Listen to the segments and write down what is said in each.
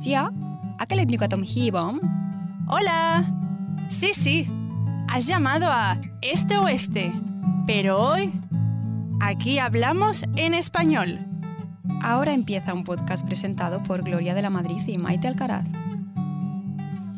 Sia, aquel Tom Hibom. Hola. Sí, sí. Has llamado a Este Oeste. Pero hoy, aquí hablamos en español. Ahora empieza un podcast presentado por Gloria de la Madrid y Maite Alcaraz.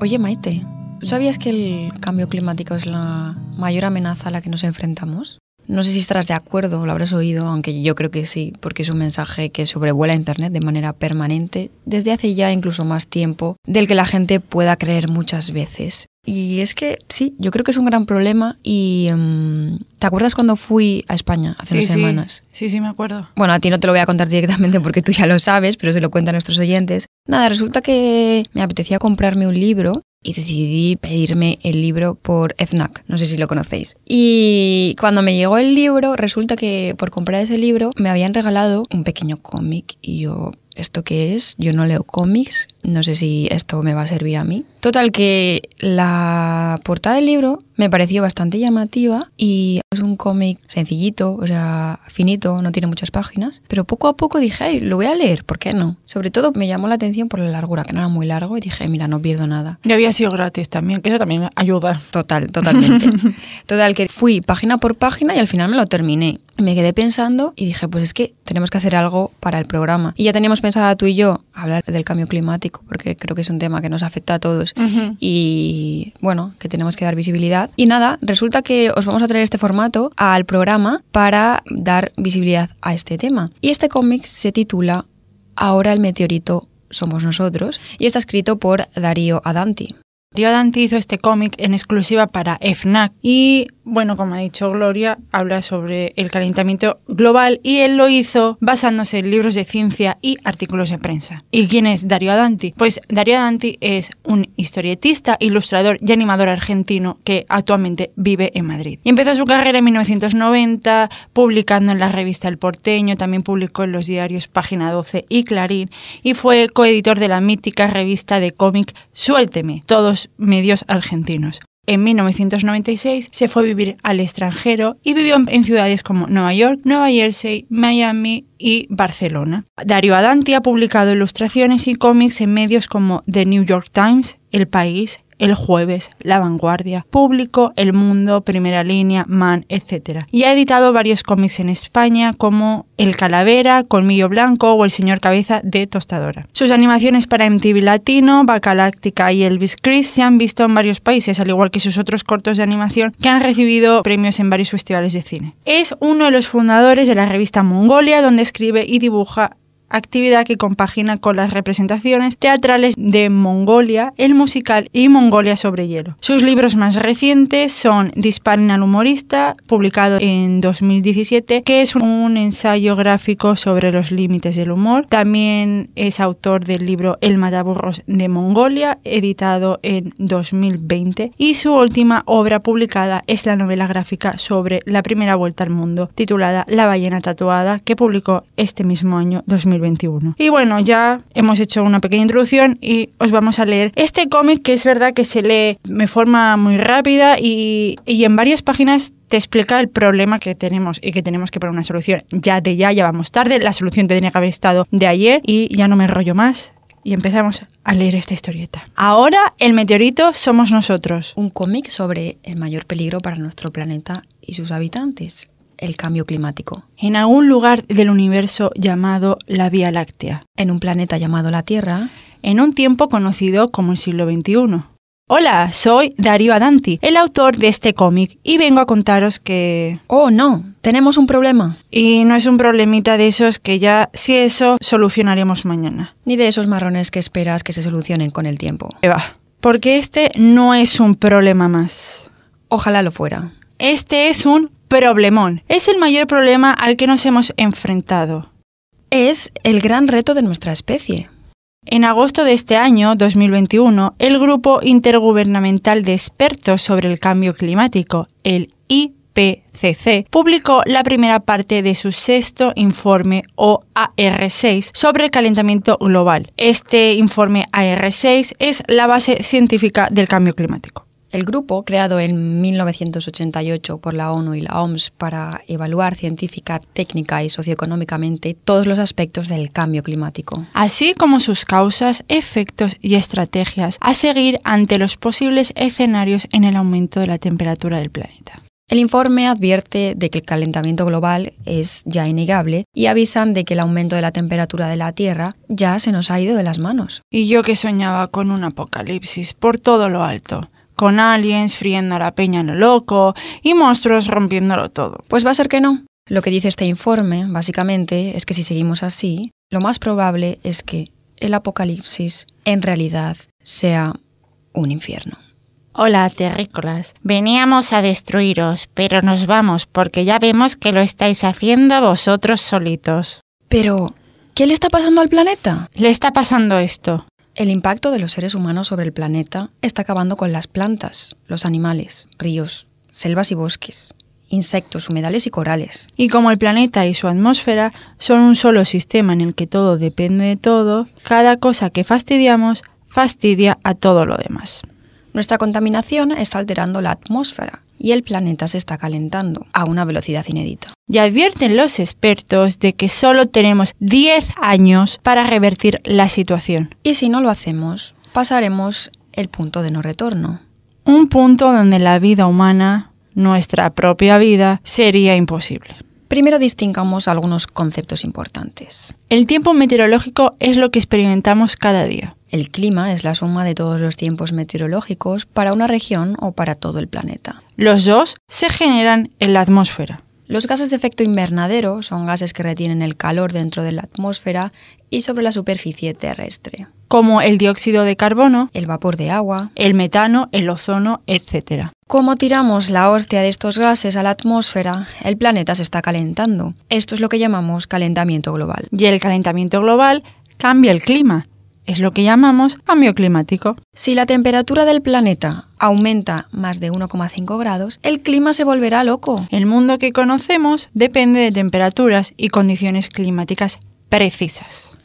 Oye, Maite, ¿tú sabías que el cambio climático es la mayor amenaza a la que nos enfrentamos? No sé si estarás de acuerdo, lo habrás oído, aunque yo creo que sí, porque es un mensaje que sobrevuela Internet de manera permanente desde hace ya incluso más tiempo del que la gente pueda creer muchas veces. Y es que sí, yo creo que es un gran problema y... em, ¿Te acuerdas cuando fui a España hace unas semanas? Sí, sí, me acuerdo. Bueno, a ti no te lo voy a contar directamente porque tú ya lo sabes, pero se lo cuentan a nuestros oyentes. Nada, resulta que me apetecía comprarme un libro y decidí pedirme el libro por FNAC, no sé si lo conocéis. Y cuando me llegó el libro, resulta que por comprar ese libro me habían regalado un pequeño cómic y yo, ¿esto qué es? Yo no leo cómics, no sé si esto me va a servir a mí. Total que la portada del libro me pareció bastante llamativa y es un cómic sencillito, o sea, finito, no tiene muchas páginas, pero poco a poco dije, ay, lo voy a leer, ¿por qué no? Sobre todo me llamó la atención por la largura, que no era muy largo, y dije, mira, no pierdo nada. Y había sido gratis también, que eso también ayuda. Total, totalmente. Total, que fui página por página y al final me lo terminé. Me quedé pensando y dije, pues es que tenemos que hacer algo para el programa. Y ya teníamos pensado tú y yo hablar del cambio climático, porque creo que es un tema que nos afecta a todos y bueno, que tenemos que dar visibilidad. Y nada, resulta que os vamos a traer este formato al programa para dar visibilidad a este tema. Y este cómic se titula Ahora el meteorito somos nosotros y está escrito por Darío Adanti. Rio Dante hizo este cómic en exclusiva para FNAC y, bueno, como ha dicho Gloria, habla sobre el calentamiento global y él lo hizo basándose en libros de ciencia y artículos de prensa. ¿Y quién es Dario Adanti? Pues Dario Adanti es un historietista, ilustrador y animador argentino que actualmente vive en Madrid. Y empezó su carrera en 1990 publicando en la revista El Porteño, también publicó en los diarios Página 12 y Clarín y fue coeditor de la mítica revista de cómic Suélteme, todos medios argentinos. En 1996 se fue a vivir al extranjero y vivió en ciudades como Nueva York, Nueva Jersey, Miami y Barcelona. Dario Adanti ha publicado ilustraciones y cómics en medios como The New York Times, El País, el Jueves, La Vanguardia, Público, El Mundo, Primera Línea, Man, etc. Y ha editado varios cómics en España como El Calavera, Colmillo Blanco o El Señor Cabeza de Tostadora. Sus animaciones para MTV Latino, Bacaláctica y Elvis Chris se han visto en varios países, al igual que sus otros cortos de animación que han recibido premios en varios festivales de cine. Es uno de los fundadores de la revista Mongolia, donde escribe y dibuja actividad que compagina con las representaciones teatrales de Mongolia, el musical y Mongolia sobre hielo. Sus libros más recientes son Disparen al humorista, publicado en 2017, que es un ensayo gráfico sobre los límites del humor. También es autor del libro El mataburros de Mongolia, editado en 2020. Y su última obra publicada es la novela gráfica sobre la primera vuelta al mundo, titulada La ballena tatuada, que publicó este mismo año 2021. Y bueno, ya hemos hecho una pequeña introducción y os vamos a leer este cómic que es verdad que se lee de forma muy rápida y, y en varias páginas te explica el problema que tenemos y que tenemos que poner una solución ya de ya, ya vamos tarde, la solución tendría que haber estado de ayer y ya no me enrollo más. Y empezamos a leer esta historieta. Ahora el meteorito somos nosotros. Un cómic sobre el mayor peligro para nuestro planeta y sus habitantes, el cambio climático. En algún lugar del universo llamado la Vía Láctea. En un planeta llamado la Tierra, en un tiempo conocido como el siglo XXI. Hola, soy Darío Adanti, el autor de este cómic, y vengo a contaros que... Oh, no, tenemos un problema. Y no es un problemita de esos que ya, si eso, solucionaremos mañana. Ni de esos marrones que esperas que se solucionen con el tiempo. Eva, porque este no es un problema más. Ojalá lo fuera. Este es un problemón. Es el mayor problema al que nos hemos enfrentado. Es el gran reto de nuestra especie. En agosto de este año, 2021, el Grupo Intergubernamental de Expertos sobre el Cambio Climático, el IPCC, publicó la primera parte de su sexto informe o AR6 sobre el calentamiento global. Este informe AR6 es la base científica del cambio climático. El grupo, creado en 1988 por la ONU y la OMS para evaluar científica, técnica y socioeconómicamente todos los aspectos del cambio climático. Así como sus causas, efectos y estrategias a seguir ante los posibles escenarios en el aumento de la temperatura del planeta. El informe advierte de que el calentamiento global es ya innegable y avisan de que el aumento de la temperatura de la Tierra ya se nos ha ido de las manos. Y yo que soñaba con un apocalipsis por todo lo alto con aliens friendo la peña en lo loco y monstruos rompiéndolo todo. Pues va a ser que no. Lo que dice este informe, básicamente, es que si seguimos así, lo más probable es que el apocalipsis en realidad sea un infierno. Hola, terrícolas. Veníamos a destruiros, pero nos vamos porque ya vemos que lo estáis haciendo vosotros solitos. Pero, ¿qué le está pasando al planeta? Le está pasando esto. El impacto de los seres humanos sobre el planeta está acabando con las plantas, los animales, ríos, selvas y bosques, insectos, humedales y corales. Y como el planeta y su atmósfera son un solo sistema en el que todo depende de todo, cada cosa que fastidiamos fastidia a todo lo demás. Nuestra contaminación está alterando la atmósfera y el planeta se está calentando a una velocidad inédita. Y advierten los expertos de que solo tenemos 10 años para revertir la situación. Y si no lo hacemos, pasaremos el punto de no retorno. Un punto donde la vida humana, nuestra propia vida, sería imposible. Primero distingamos algunos conceptos importantes. El tiempo meteorológico es lo que experimentamos cada día. El clima es la suma de todos los tiempos meteorológicos para una región o para todo el planeta. Los dos se generan en la atmósfera. Los gases de efecto invernadero son gases que retienen el calor dentro de la atmósfera y sobre la superficie terrestre, como el dióxido de carbono, el vapor de agua, el metano, el ozono, etc. Como tiramos la hostia de estos gases a la atmósfera, el planeta se está calentando. Esto es lo que llamamos calentamiento global. Y el calentamiento global cambia el clima. Es lo que llamamos cambio climático. Si la temperatura del planeta aumenta más de 1,5 grados, el clima se volverá loco. El mundo que conocemos depende de temperaturas y condiciones climáticas precisas.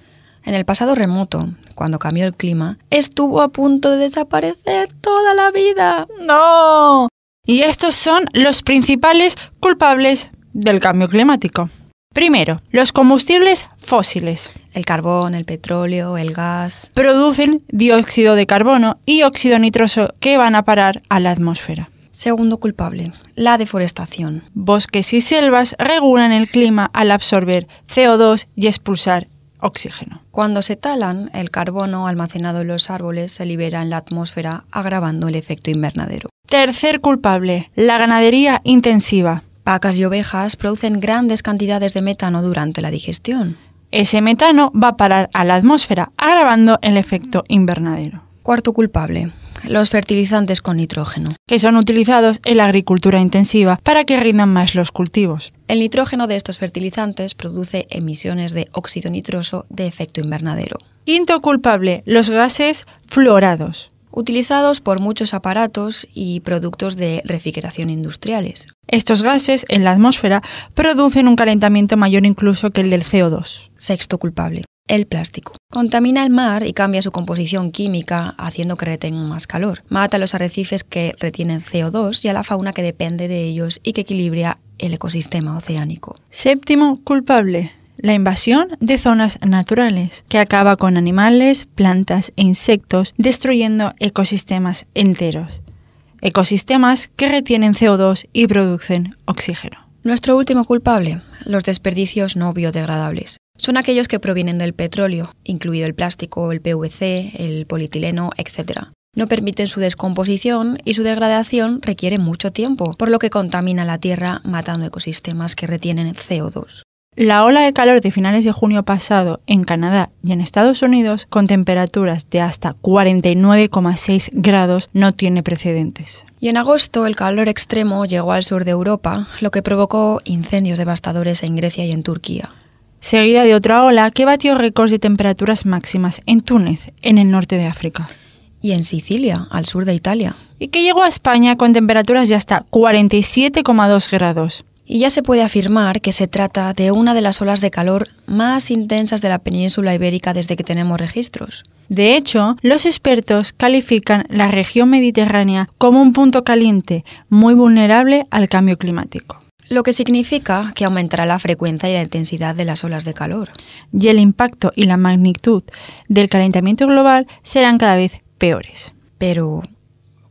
En el pasado remoto, cuando cambió el clima, estuvo a punto de desaparecer toda la vida. ¡No! Y estos son los principales culpables del cambio climático. Primero, los combustibles fósiles. El carbón, el petróleo, el gas. Producen dióxido de carbono y óxido nitroso que van a parar a la atmósfera. Segundo culpable, la deforestación. Bosques y selvas regulan el clima al absorber CO2 y expulsar oxígeno. Cuando se talan, el carbono almacenado en los árboles se libera en la atmósfera agravando el efecto invernadero. Tercer culpable, la ganadería intensiva. Vacas y ovejas producen grandes cantidades de metano durante la digestión. Ese metano va a parar a la atmósfera, agravando el efecto invernadero. Cuarto culpable, los fertilizantes con nitrógeno, que son utilizados en la agricultura intensiva para que rindan más los cultivos. El nitrógeno de estos fertilizantes produce emisiones de óxido nitroso de efecto invernadero. Quinto culpable, los gases fluorados utilizados por muchos aparatos y productos de refrigeración industriales. Estos gases en la atmósfera producen un calentamiento mayor incluso que el del CO2. Sexto culpable, el plástico. Contamina el mar y cambia su composición química, haciendo que retengan más calor. Mata a los arrecifes que retienen CO2 y a la fauna que depende de ellos y que equilibra el ecosistema oceánico. Séptimo culpable, la invasión de zonas naturales, que acaba con animales, plantas e insectos, destruyendo ecosistemas enteros. Ecosistemas que retienen CO2 y producen oxígeno. Nuestro último culpable, los desperdicios no biodegradables. Son aquellos que provienen del petróleo, incluido el plástico, el PVC, el polietileno, etc. No permiten su descomposición y su degradación requiere mucho tiempo, por lo que contamina la Tierra matando ecosistemas que retienen CO2. La ola de calor de finales de junio pasado en Canadá y en Estados Unidos, con temperaturas de hasta 49,6 grados, no tiene precedentes. Y en agosto el calor extremo llegó al sur de Europa, lo que provocó incendios devastadores en Grecia y en Turquía. Seguida de otra ola que batió récords de temperaturas máximas en Túnez, en el norte de África. Y en Sicilia, al sur de Italia. Y que llegó a España con temperaturas de hasta 47,2 grados y ya se puede afirmar que se trata de una de las olas de calor más intensas de la península ibérica desde que tenemos registros. De hecho, los expertos califican la región mediterránea como un punto caliente muy vulnerable al cambio climático. Lo que significa que aumentará la frecuencia y la intensidad de las olas de calor. Y el impacto y la magnitud del calentamiento global serán cada vez peores. Pero,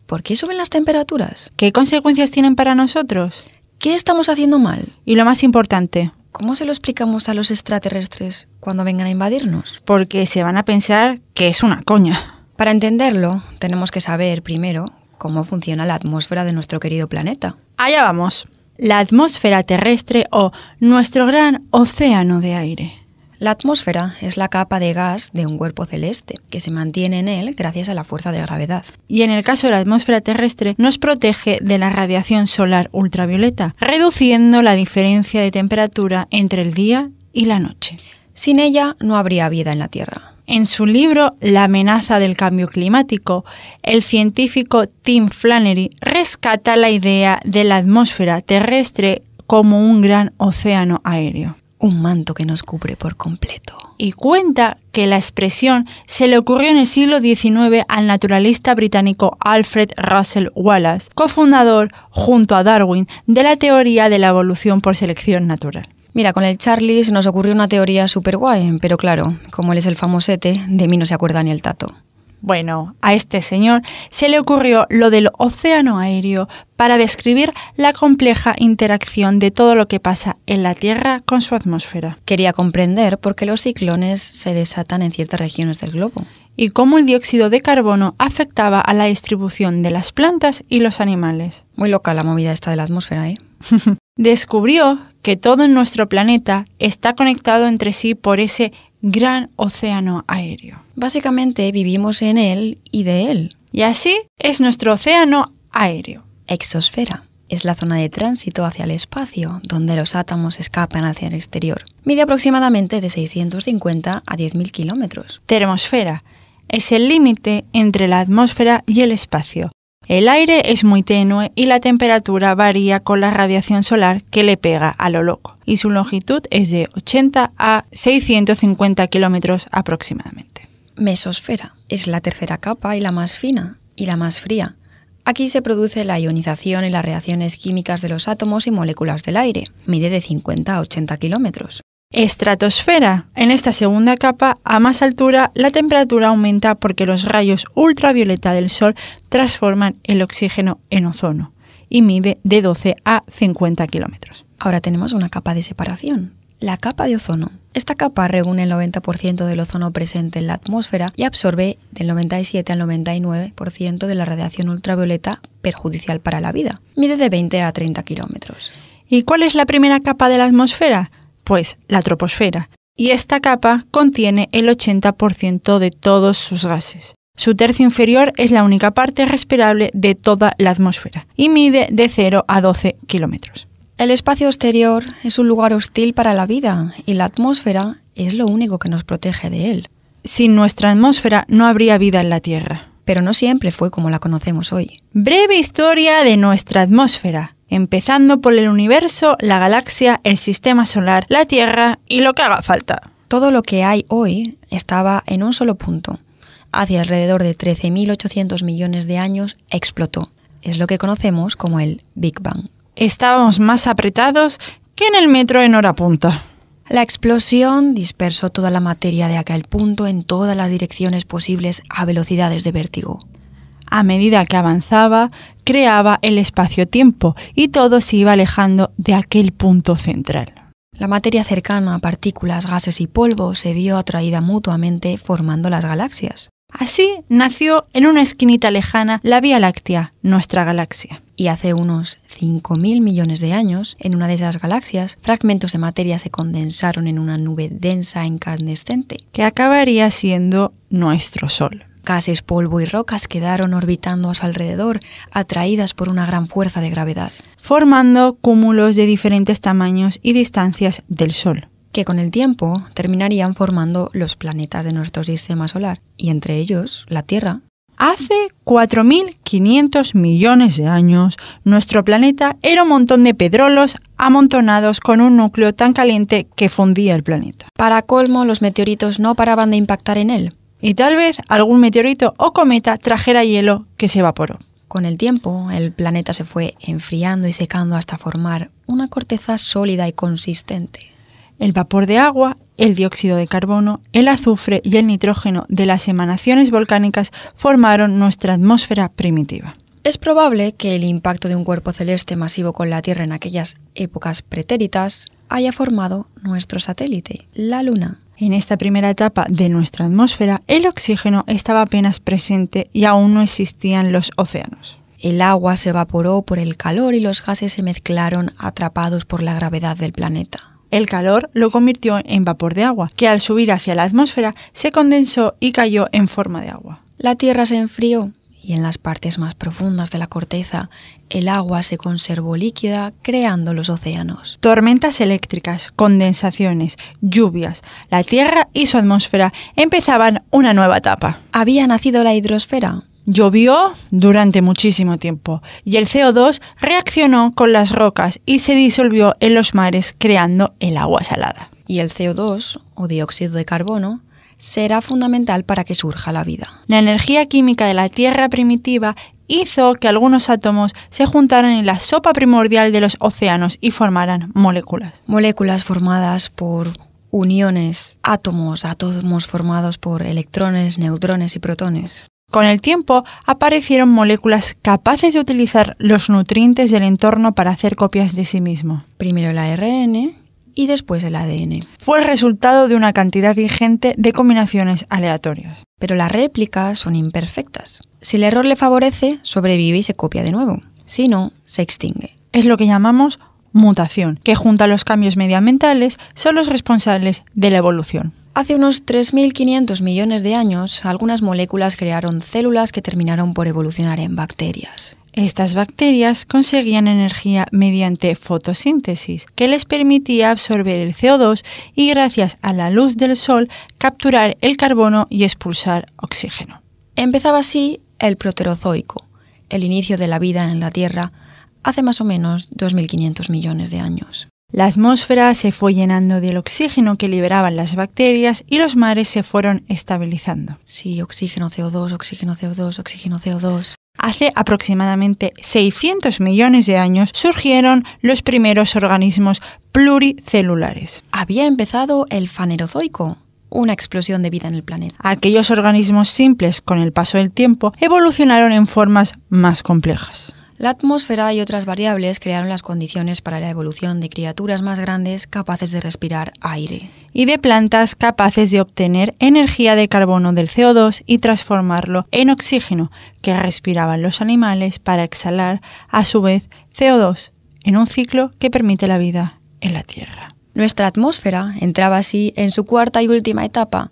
¿por qué suben las temperaturas? ¿Qué consecuencias tienen para nosotros? ¿Qué estamos haciendo mal? Y lo más importante, ¿Cómo se lo explicamos a los extraterrestres cuando vengan a invadirnos? porque se van a pensar que es una coña. Para entenderlo, tenemos que saber primero cómo funciona la atmósfera de nuestro querido planeta. Allá vamos. La atmósfera terrestre o nuestro gran océano de aire. La atmósfera es la capa de gas de un cuerpo celeste, que se mantiene en él gracias a la fuerza de gravedad. Y en el caso de la atmósfera terrestre nos protege de la radiación solar ultravioleta, reduciendo la diferencia de temperatura entre el día y la noche. Sin ella no habría vida en la Tierra. En su libro La amenaza del cambio climático, el científico Tim Flannery rescata la idea de la atmósfera terrestre como un gran océano aéreo. Un manto que nos cubre por completo. Y cuenta que la expresión se le ocurrió en el siglo XIX al naturalista británico Alfred Russel Wallace, cofundador, junto a Darwin, de la teoría de la evolución por selección natural. Mira, con el Charlie se nos ocurrió una teoría súper guay, pero claro, como él es el famosete, de mí no se acuerda ni el tato. Bueno, a este señor se le ocurrió lo del océano aéreo para describir la compleja interacción de todo lo que pasa en la Tierra con su atmósfera Quería comprender por qué los ciclones se desatan en ciertas regiones del globo. y cómo el dióxido de carbono afectaba a la distribución de las plantas y los animales. Muy loca la movida esta de la atmósfera, ¿eh? Descubrió que todo en nuestro planeta está conectado entre sí por ese gran océano aéreo. Básicamente vivimos en él y de él. Y así es nuestro océano aéreo. Exosfera es la zona de tránsito hacia el espacio, donde los átomos escapan hacia el exterior. Mide aproximadamente de 650 a 10.000 kilómetros. Termosfera es el límite entre la atmósfera y el espacio. El aire es muy tenue y la temperatura varía con la radiación solar que le pega a lo loco, y su longitud es de 80 a 650 kilómetros aproximadamente. Mesosfera es la tercera capa y la más fina y la más fría. Aquí se produce la ionización y las reacciones químicas de los átomos y moléculas del aire. Mide de 50 a 80 kilómetros. Estratosfera. En esta segunda capa, a más altura, la temperatura aumenta porque los rayos ultravioleta del Sol transforman el oxígeno en ozono y mide de 12 a 50 kilómetros. Ahora tenemos una capa de separación, la capa de ozono. Esta capa reúne el 90% del ozono presente en la atmósfera y absorbe del 97 al 99% de la radiación ultravioleta perjudicial para la vida. Mide de 20 a 30 kilómetros. ¿Y cuál es la primera capa de la atmósfera? Pues la troposfera. Y esta capa contiene el 80% de todos sus gases. Su tercio inferior es la única parte respirable de toda la atmósfera y mide de 0 a 12 kilómetros. El espacio exterior es un lugar hostil para la vida y la atmósfera es lo único que nos protege de él. Sin nuestra atmósfera no habría vida en la Tierra. Pero no siempre fue como la conocemos hoy. Breve historia de nuestra atmósfera, empezando por el universo, la galaxia, el sistema solar, la Tierra y lo que haga falta. Todo lo que hay hoy estaba en un solo punto. Hace alrededor de 13.800 millones de años explotó. Es lo que conocemos como el Big Bang. Estábamos más apretados que en el metro en hora punta. La explosión dispersó toda la materia de aquel punto en todas las direcciones posibles a velocidades de vértigo. A medida que avanzaba, creaba el espacio-tiempo y todo se iba alejando de aquel punto central. La materia cercana, partículas, gases y polvo, se vio atraída mutuamente formando las galaxias. Así nació en una esquinita lejana la Vía Láctea, nuestra galaxia. Y hace unos 5.000 millones de años, en una de esas galaxias, fragmentos de materia se condensaron en una nube densa e incandescente. que acabaría siendo nuestro Sol. Gases, polvo y rocas quedaron orbitando a su alrededor, atraídas por una gran fuerza de gravedad, formando cúmulos de diferentes tamaños y distancias del Sol. que con el tiempo terminarían formando los planetas de nuestro sistema solar, y entre ellos la Tierra. Hace 4.500 millones de años, nuestro planeta era un montón de pedrolos amontonados con un núcleo tan caliente que fundía el planeta. Para colmo, los meteoritos no paraban de impactar en él. Y tal vez algún meteorito o cometa trajera hielo que se evaporó. Con el tiempo, el planeta se fue enfriando y secando hasta formar una corteza sólida y consistente. El vapor de agua, el dióxido de carbono, el azufre y el nitrógeno de las emanaciones volcánicas formaron nuestra atmósfera primitiva. Es probable que el impacto de un cuerpo celeste masivo con la Tierra en aquellas épocas pretéritas haya formado nuestro satélite, la Luna. En esta primera etapa de nuestra atmósfera, el oxígeno estaba apenas presente y aún no existían los océanos. El agua se evaporó por el calor y los gases se mezclaron atrapados por la gravedad del planeta. El calor lo convirtió en vapor de agua, que al subir hacia la atmósfera se condensó y cayó en forma de agua. La Tierra se enfrió y en las partes más profundas de la corteza el agua se conservó líquida creando los océanos. Tormentas eléctricas, condensaciones, lluvias, la Tierra y su atmósfera empezaban una nueva etapa. Había nacido la hidrosfera. Llovió durante muchísimo tiempo y el CO2 reaccionó con las rocas y se disolvió en los mares creando el agua salada. Y el CO2, o dióxido de carbono, será fundamental para que surja la vida. La energía química de la Tierra primitiva hizo que algunos átomos se juntaran en la sopa primordial de los océanos y formaran moléculas. Moléculas formadas por uniones, átomos, átomos formados por electrones, neutrones y protones. Con el tiempo aparecieron moléculas capaces de utilizar los nutrientes del entorno para hacer copias de sí mismo. Primero el ARN y después el ADN. Fue el resultado de una cantidad ingente de combinaciones aleatorias. Pero las réplicas son imperfectas. Si el error le favorece, sobrevive y se copia de nuevo. Si no, se extingue. Es lo que llamamos mutación, que junto a los cambios medioambientales son los responsables de la evolución. Hace unos 3.500 millones de años, algunas moléculas crearon células que terminaron por evolucionar en bacterias. Estas bacterias conseguían energía mediante fotosíntesis, que les permitía absorber el CO2 y gracias a la luz del sol capturar el carbono y expulsar oxígeno. Empezaba así el proterozoico, el inicio de la vida en la Tierra, hace más o menos 2.500 millones de años. La atmósfera se fue llenando del oxígeno que liberaban las bacterias y los mares se fueron estabilizando. Sí, oxígeno CO2, oxígeno CO2, oxígeno CO2. Hace aproximadamente 600 millones de años surgieron los primeros organismos pluricelulares. Había empezado el fanerozoico, una explosión de vida en el planeta. Aquellos organismos simples, con el paso del tiempo, evolucionaron en formas más complejas. La atmósfera y otras variables crearon las condiciones para la evolución de criaturas más grandes capaces de respirar aire. Y de plantas capaces de obtener energía de carbono del CO2 y transformarlo en oxígeno que respiraban los animales para exhalar a su vez CO2 en un ciclo que permite la vida en la Tierra. Nuestra atmósfera entraba así en su cuarta y última etapa.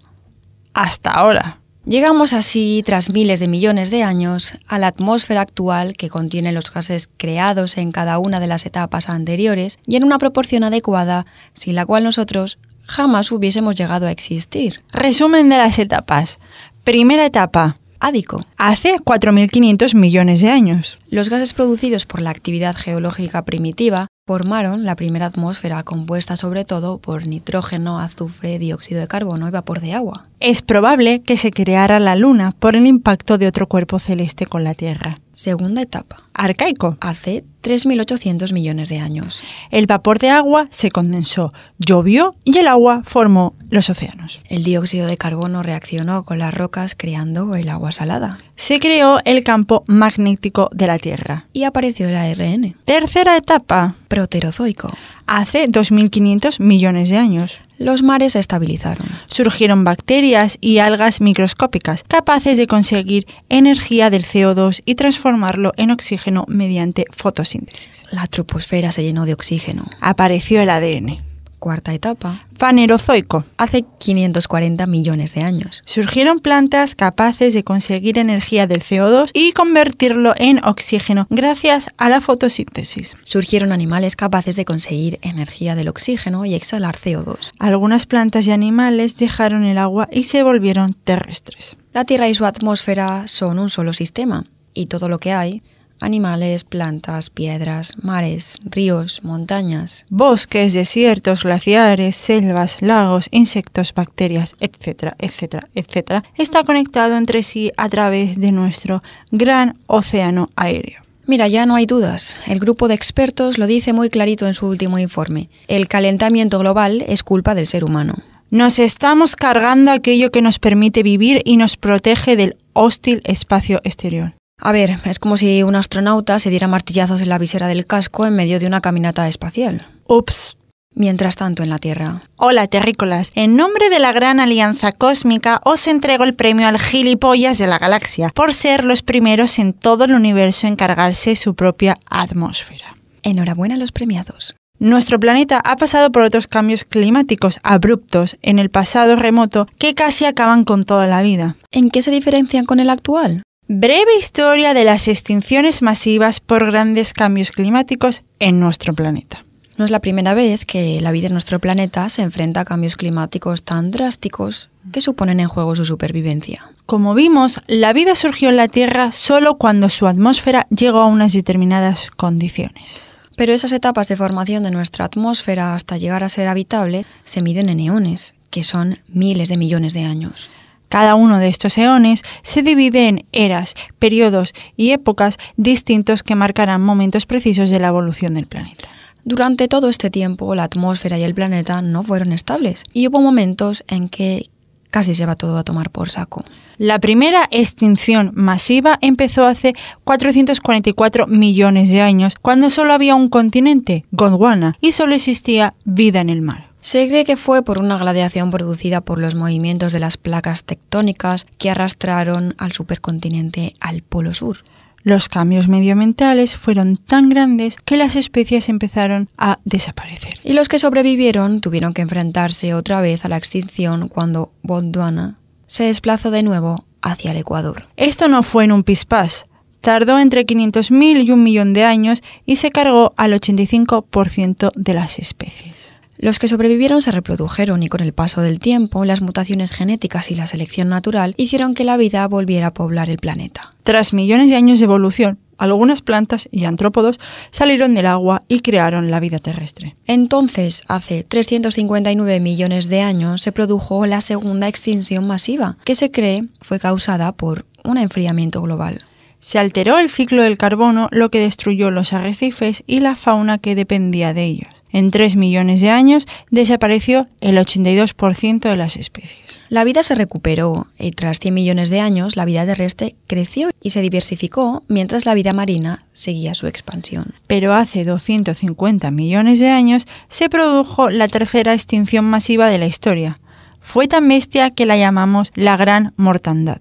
Hasta ahora. Llegamos así, tras miles de millones de años, a la atmósfera actual que contiene los gases creados en cada una de las etapas anteriores y en una proporción adecuada, sin la cual nosotros jamás hubiésemos llegado a existir. Resumen de las etapas. Primera etapa. Ádico. Hace 4.500 millones de años. Los gases producidos por la actividad geológica primitiva formaron la primera atmósfera compuesta sobre todo por nitrógeno, azufre, dióxido de carbono y vapor de agua. Es probable que se creara la Luna por el impacto de otro cuerpo celeste con la Tierra. Segunda etapa. Arcaico. Hace 3.800 millones de años. El vapor de agua se condensó, llovió y el agua formó los océanos. El dióxido de carbono reaccionó con las rocas creando el agua salada. Se creó el campo magnético de la Tierra. Y apareció el ARN. Tercera etapa. Proterozoico. Hace 2.500 millones de años. Los mares se estabilizaron. Surgieron bacterias y algas microscópicas capaces de conseguir energía del CO2 y transformarlo en oxígeno mediante fotosíntesis. La troposfera se llenó de oxígeno. Apareció el ADN. Cuarta etapa. Fanerozoico. Hace 540 millones de años. Surgieron plantas capaces de conseguir energía del CO2 y convertirlo en oxígeno gracias a la fotosíntesis. Surgieron animales capaces de conseguir energía del oxígeno y exhalar CO2. Algunas plantas y animales dejaron el agua y se volvieron terrestres. La Tierra y su atmósfera son un solo sistema, y todo lo que hay Animales, plantas, piedras, mares, ríos, montañas. Bosques, desiertos, glaciares, selvas, lagos, insectos, bacterias, etcétera, etcétera, etcétera, está conectado entre sí a través de nuestro gran océano aéreo. Mira, ya no hay dudas. El grupo de expertos lo dice muy clarito en su último informe. El calentamiento global es culpa del ser humano. Nos estamos cargando aquello que nos permite vivir y nos protege del hostil espacio exterior. A ver, es como si un astronauta se diera martillazos en la visera del casco en medio de una caminata espacial. Ups. Mientras tanto, en la Tierra. Hola, terrícolas. En nombre de la gran alianza cósmica, os entrego el premio al gilipollas de la galaxia por ser los primeros en todo el universo en cargarse su propia atmósfera. Enhorabuena a los premiados. Nuestro planeta ha pasado por otros cambios climáticos abruptos en el pasado remoto que casi acaban con toda la vida. ¿En qué se diferencian con el actual? Breve historia de las extinciones masivas por grandes cambios climáticos en nuestro planeta. No es la primera vez que la vida en nuestro planeta se enfrenta a cambios climáticos tan drásticos que suponen en juego su supervivencia. Como vimos, la vida surgió en la Tierra solo cuando su atmósfera llegó a unas determinadas condiciones. Pero esas etapas de formación de nuestra atmósfera hasta llegar a ser habitable se miden en eones, que son miles de millones de años. Cada uno de estos eones se divide en eras, periodos y épocas distintos que marcarán momentos precisos de la evolución del planeta. Durante todo este tiempo, la atmósfera y el planeta no fueron estables y hubo momentos en que casi se va todo a tomar por saco. La primera extinción masiva empezó hace 444 millones de años, cuando solo había un continente, Gondwana, y solo existía vida en el mar. Se cree que fue por una gladiación producida por los movimientos de las placas tectónicas que arrastraron al supercontinente al Polo Sur. Los cambios medioambientales fueron tan grandes que las especies empezaron a desaparecer. Y los que sobrevivieron tuvieron que enfrentarse otra vez a la extinción cuando Gondwana se desplazó de nuevo hacia el Ecuador. Esto no fue en un pispás. Tardó entre 500.000 y un millón de años y se cargó al 85% de las especies. Los que sobrevivieron se reprodujeron y con el paso del tiempo, las mutaciones genéticas y la selección natural hicieron que la vida volviera a poblar el planeta. Tras millones de años de evolución, algunas plantas y antrópodos salieron del agua y crearon la vida terrestre. Entonces, hace 359 millones de años, se produjo la segunda extinción masiva, que se cree fue causada por un enfriamiento global. Se alteró el ciclo del carbono, lo que destruyó los arrecifes y la fauna que dependía de ellos. En 3 millones de años desapareció el 82% de las especies. La vida se recuperó y tras 100 millones de años la vida terrestre creció y se diversificó mientras la vida marina seguía su expansión. Pero hace 250 millones de años se produjo la tercera extinción masiva de la historia. Fue tan bestia que la llamamos la Gran Mortandad.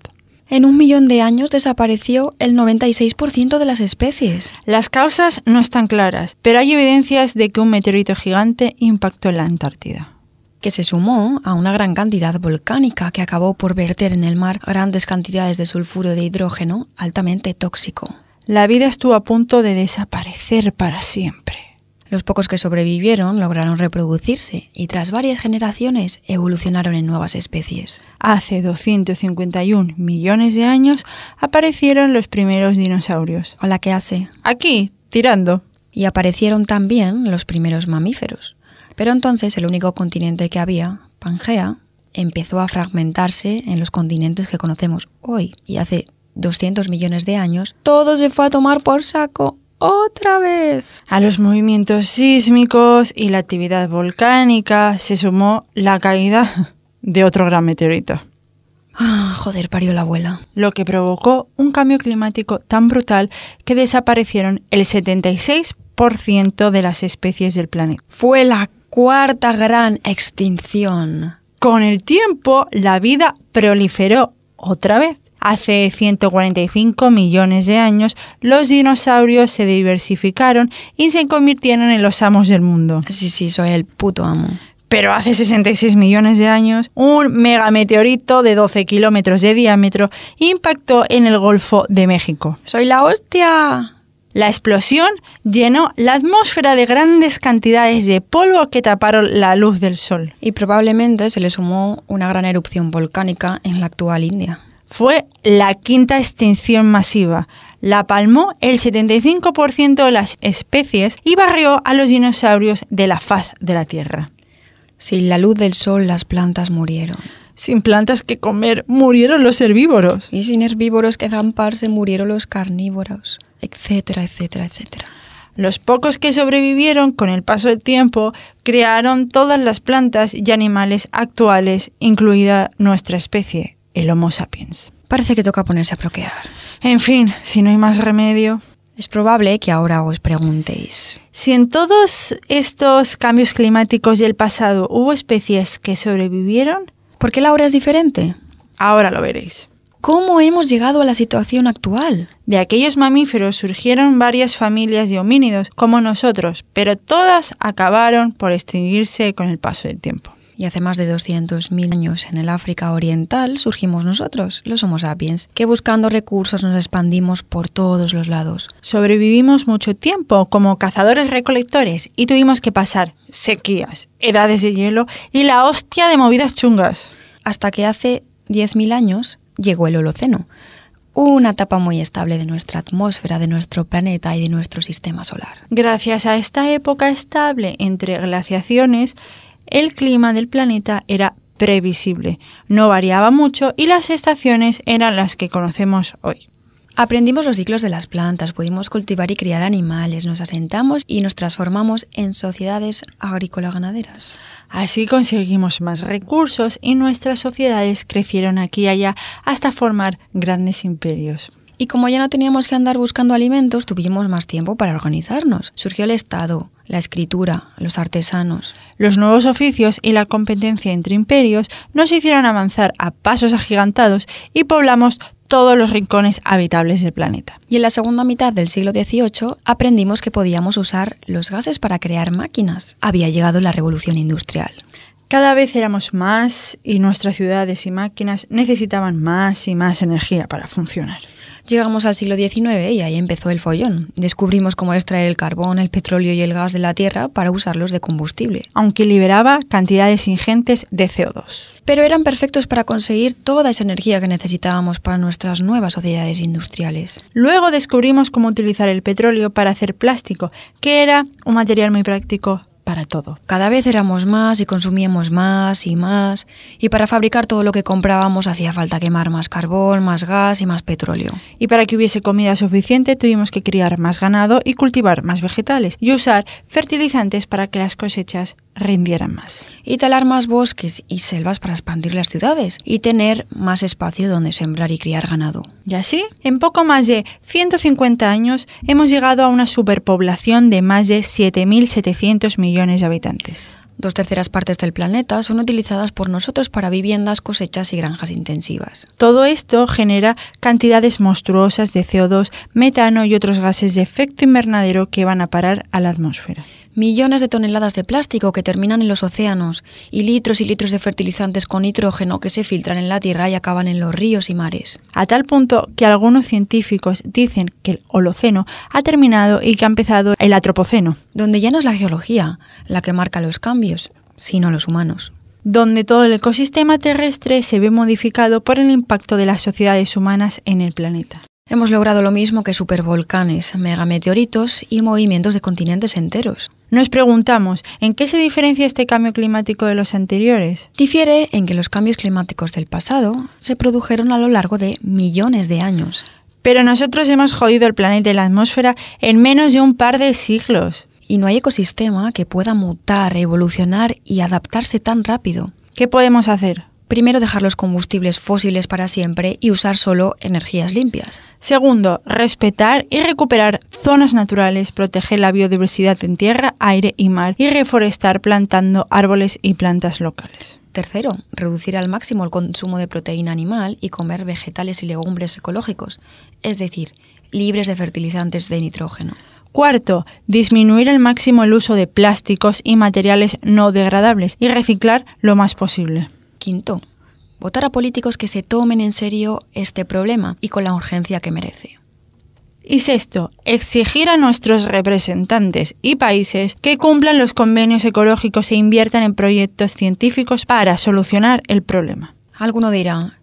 En un millón de años desapareció el 96% de las especies. Las causas no están claras, pero hay evidencias de que un meteorito gigante impactó en la Antártida que se sumó a una gran cantidad volcánica que acabó por verter en el mar grandes cantidades de sulfuro de hidrógeno altamente tóxico. La vida estuvo a punto de desaparecer para siempre. Los pocos que sobrevivieron lograron reproducirse y tras varias generaciones evolucionaron en nuevas especies. Hace 251 millones de años aparecieron los primeros dinosaurios. Hola, ¿qué hace? Aquí, tirando. Y aparecieron también los primeros mamíferos. Pero entonces el único continente que había, Pangea, empezó a fragmentarse en los continentes que conocemos hoy. Y hace 200 millones de años, todo se fue a tomar por saco otra vez. A los movimientos sísmicos y la actividad volcánica se sumó la caída de otro gran meteorito. Ah, joder, parió la abuela. Lo que provocó un cambio climático tan brutal que desaparecieron el 76% de las especies del planeta. Fue la cuarta gran extinción. Con el tiempo, la vida proliferó otra vez. Hace 145 millones de años, los dinosaurios se diversificaron y se convirtieron en los amos del mundo. Sí, sí, soy el puto amo. Pero hace 66 millones de años, un megameteorito de 12 kilómetros de diámetro impactó en el Golfo de México. ¡Soy la hostia! La explosión llenó la atmósfera de grandes cantidades de polvo que taparon la luz del sol. Y probablemente se le sumó una gran erupción volcánica en la actual India fue la quinta extinción masiva, la palmó el 75% de las especies y barrió a los dinosaurios de la faz de la Tierra. Sin la luz del sol las plantas murieron. Sin plantas que comer murieron los herbívoros. Y sin herbívoros que zamparse murieron los carnívoros, etcétera, etcétera, etcétera. Los pocos que sobrevivieron con el paso del tiempo crearon todas las plantas y animales actuales, incluida nuestra especie, el Homo sapiens. Parece que toca ponerse a procrear. En fin, si no hay más remedio. Es probable que ahora os preguntéis. Si en todos estos cambios climáticos del pasado hubo especies que sobrevivieron, ¿Por qué la hora es diferente? ahora lo veréis. ¿Cómo hemos llegado a la situación actual? De aquellos mamíferos surgieron varias familias de homínidos como nosotros, pero todas acabaron por extinguirse con el paso del tiempo. Y hace más de 200.000 años en el África Oriental surgimos nosotros, los Homo sapiens, que buscando recursos nos expandimos por todos los lados. Sobrevivimos mucho tiempo como cazadores recolectores y tuvimos que pasar sequías, edades de hielo y la hostia de movidas chungas. Hasta que hace 10.000 años llegó el Holoceno, una etapa muy estable de nuestra atmósfera, de nuestro planeta y de nuestro sistema solar. Gracias a esta época estable entre glaciaciones, el clima del planeta era previsible, no variaba mucho y las estaciones eran las que conocemos hoy. Aprendimos los ciclos de las plantas, pudimos cultivar y criar animales, nos asentamos y nos transformamos en sociedades agrícola-ganaderas. Así conseguimos más recursos y nuestras sociedades crecieron aquí y allá hasta formar grandes imperios. Y como ya no teníamos que andar buscando alimentos, tuvimos más tiempo para organizarnos. Surgió el Estado, la escritura, los artesanos. Los nuevos oficios y la competencia entre imperios nos hicieron avanzar a pasos agigantados y poblamos todos los rincones habitables del planeta. Y en la segunda mitad del siglo XVIII aprendimos que podíamos usar los gases para crear máquinas. Había llegado la revolución industrial. Cada vez éramos más y nuestras ciudades y máquinas necesitaban más y más energía para funcionar. Llegamos al siglo XIX y ahí empezó el follón. Descubrimos cómo extraer el carbón, el petróleo y el gas de la tierra para usarlos de combustible. aunque liberaba cantidades ingentes de CO2. Pero eran perfectos para conseguir toda esa energía que necesitábamos para nuestras nuevas sociedades industriales. Luego descubrimos cómo utilizar el petróleo para hacer plástico, que era un material muy práctico para todo. Cada vez éramos más y consumíamos más y más, y para fabricar todo lo que comprábamos hacía falta quemar más carbón, más gas y más petróleo. Y para que hubiese comida suficiente tuvimos que criar más ganado y cultivar más vegetales y usar fertilizantes para que las cosechas rindieran más. Y talar más bosques y selvas para expandir las ciudades y tener más espacio donde sembrar y criar ganado. Y así, en poco más de 150 años, hemos llegado a una superpoblación de más de 7.700 millones de habitantes. Dos terceras partes del planeta son utilizadas por nosotros para viviendas, cosechas y granjas intensivas. Todo esto genera cantidades monstruosas de CO2, metano y otros gases de efecto invernadero que van a parar a la atmósfera. Millones de toneladas de plástico que terminan en los océanos y litros y litros de fertilizantes con nitrógeno que se filtran en la tierra y acaban en los ríos y mares. A tal punto que algunos científicos dicen que el Holoceno ha terminado y que ha empezado el Antropoceno, Donde ya no es la geología la que marca los cambios, sino los humanos. donde todo el ecosistema terrestre se ve modificado por el impacto de las sociedades humanas en el planeta. Hemos logrado lo mismo que supervolcanes, megameteoritos y movimientos de continentes enteros. Nos preguntamos, ¿en qué se diferencia este cambio climático de los anteriores? Difiere en que los cambios climáticos del pasado se produjeron a lo largo de millones de años. Pero nosotros hemos jodido el planeta y la atmósfera en menos de un par de siglos. Y no hay ecosistema que pueda mutar, evolucionar y adaptarse tan rápido. ¿Qué podemos hacer? Primero, dejar los combustibles fósiles para siempre y usar solo energías limpias. Segundo, respetar y recuperar zonas naturales, proteger la biodiversidad en tierra, aire y mar y reforestar plantando árboles y plantas locales. Tercero, reducir al máximo el consumo de proteína animal y comer vegetales y legumbres ecológicos, es decir, libres de fertilizantes de nitrógeno. Cuarto, disminuir al máximo el uso de plásticos y materiales no degradables y reciclar lo más posible. Quinto, votar a políticos que se tomen en serio este problema y con la urgencia que merece. Y sexto, exigir a nuestros representantes y países que cumplan los convenios ecológicos e inviertan en proyectos científicos para solucionar el problema. Alguno dirá,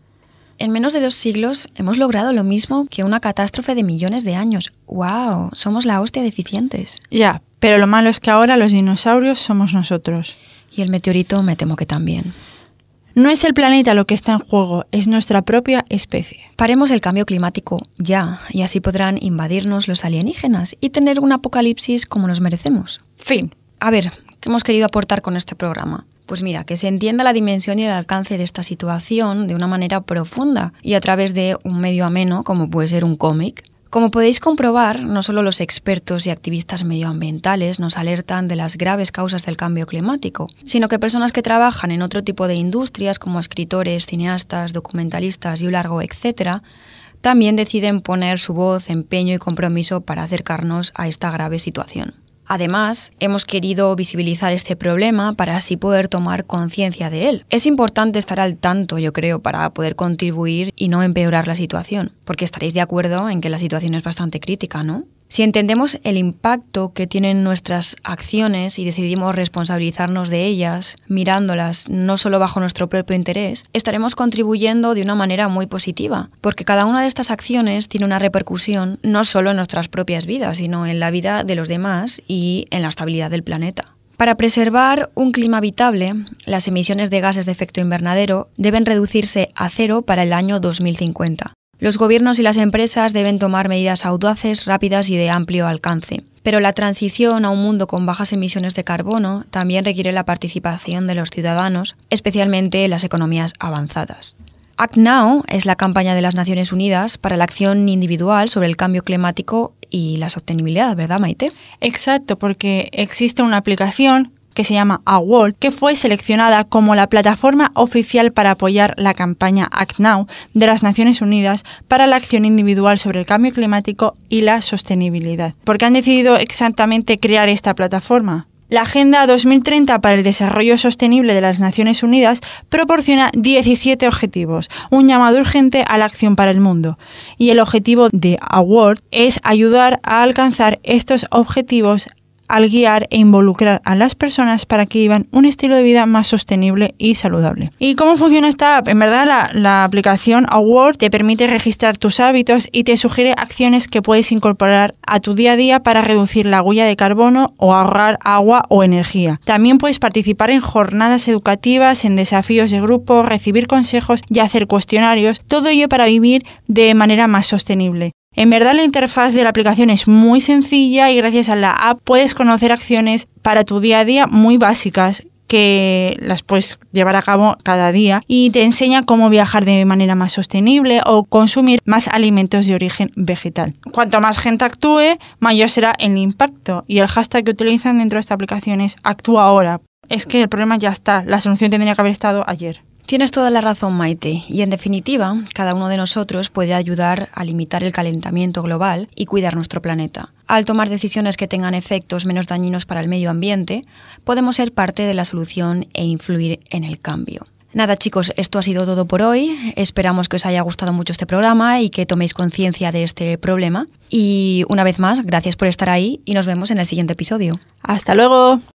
En menos de dos siglos hemos logrado lo mismo que una catástrofe de millones de años. ¡Wow! Somos la hostia de eficientes. Ya, pero lo malo es que ahora los dinosaurios somos nosotros. Y el meteorito me temo que también. No es el planeta lo que está en juego, es nuestra propia especie. Paremos el cambio climático ya, y así podrán invadirnos los alienígenas y tener un apocalipsis como nos merecemos. Fin. A ver, ¿qué hemos querido aportar con este programa? Pues mira, que se entienda la dimensión y el alcance de esta situación de una manera profunda y a través de un medio ameno como puede ser un cómic. Como podéis comprobar, no solo los expertos y activistas medioambientales nos alertan de las graves causas del cambio climático, sino que personas que trabajan en otro tipo de industrias como escritores, cineastas, documentalistas y un largo etcétera, también deciden poner su voz, empeño y compromiso para acercarnos a esta grave situación. Además, hemos querido visibilizar este problema para así poder tomar conciencia de él. Es importante estar al tanto, yo creo, para poder contribuir y no empeorar la situación, porque estaréis de acuerdo en que la situación es bastante crítica, ¿no? Si entendemos el impacto que tienen nuestras acciones y decidimos responsabilizarnos de ellas, mirándolas no solo bajo nuestro propio interés, estaremos contribuyendo de una manera muy positiva, porque cada una de estas acciones tiene una repercusión no solo en nuestras propias vidas, sino en la vida de los demás y en la estabilidad del planeta. Para preservar un clima habitable, las emisiones de gases de efecto invernadero deben reducirse a cero para el año 2050. Los gobiernos y las empresas deben tomar medidas audaces, rápidas y de amplio alcance. Pero la transición a un mundo con bajas emisiones de carbono también requiere la participación de los ciudadanos, especialmente en las economías avanzadas. Act Now es la campaña de las Naciones Unidas para la acción individual sobre el cambio climático y la sostenibilidad, ¿verdad, Maite? Exacto, porque existe una aplicación que se llama AWORD, que fue seleccionada como la plataforma oficial para apoyar la campaña Act Now de las Naciones Unidas para la acción individual sobre el cambio climático y la sostenibilidad. ¿Por qué han decidido exactamente crear esta plataforma? La Agenda 2030 para el Desarrollo Sostenible de las Naciones Unidas proporciona 17 objetivos, un llamado urgente a la acción para el mundo. Y el objetivo de AWORD es ayudar a alcanzar estos objetivos al guiar e involucrar a las personas para que vivan un estilo de vida más sostenible y saludable. ¿Y cómo funciona esta app? En verdad, la, aplicación Award te permite registrar tus hábitos y te sugiere acciones que puedes incorporar a tu día a día para reducir la huella de carbono o ahorrar agua o energía. También puedes participar en jornadas educativas, en desafíos de grupo, recibir consejos y hacer cuestionarios, todo ello para vivir de manera más sostenible. En verdad la interfaz de la aplicación es muy sencilla y gracias a la app puedes conocer acciones para tu día a día muy básicas que las puedes llevar a cabo cada día y te enseña cómo viajar de manera más sostenible o consumir más alimentos de origen vegetal. Cuanto más gente actúe, mayor será el impacto y el hashtag que utilizan dentro de esta aplicación es actúa ahora. Es que el problema ya está, la solución tendría que haber estado ayer. Tienes toda la razón, Maite, y en definitiva, cada uno de nosotros puede ayudar a limitar el calentamiento global y cuidar nuestro planeta. Al tomar decisiones que tengan efectos menos dañinos para el medio ambiente, podemos ser parte de la solución e influir en el cambio. Nada chicos, esto ha sido todo por hoy. Esperamos que os haya gustado mucho este programa y que toméis conciencia de este problema. Y una vez más, gracias por estar ahí y nos vemos en el siguiente episodio. Hasta luego.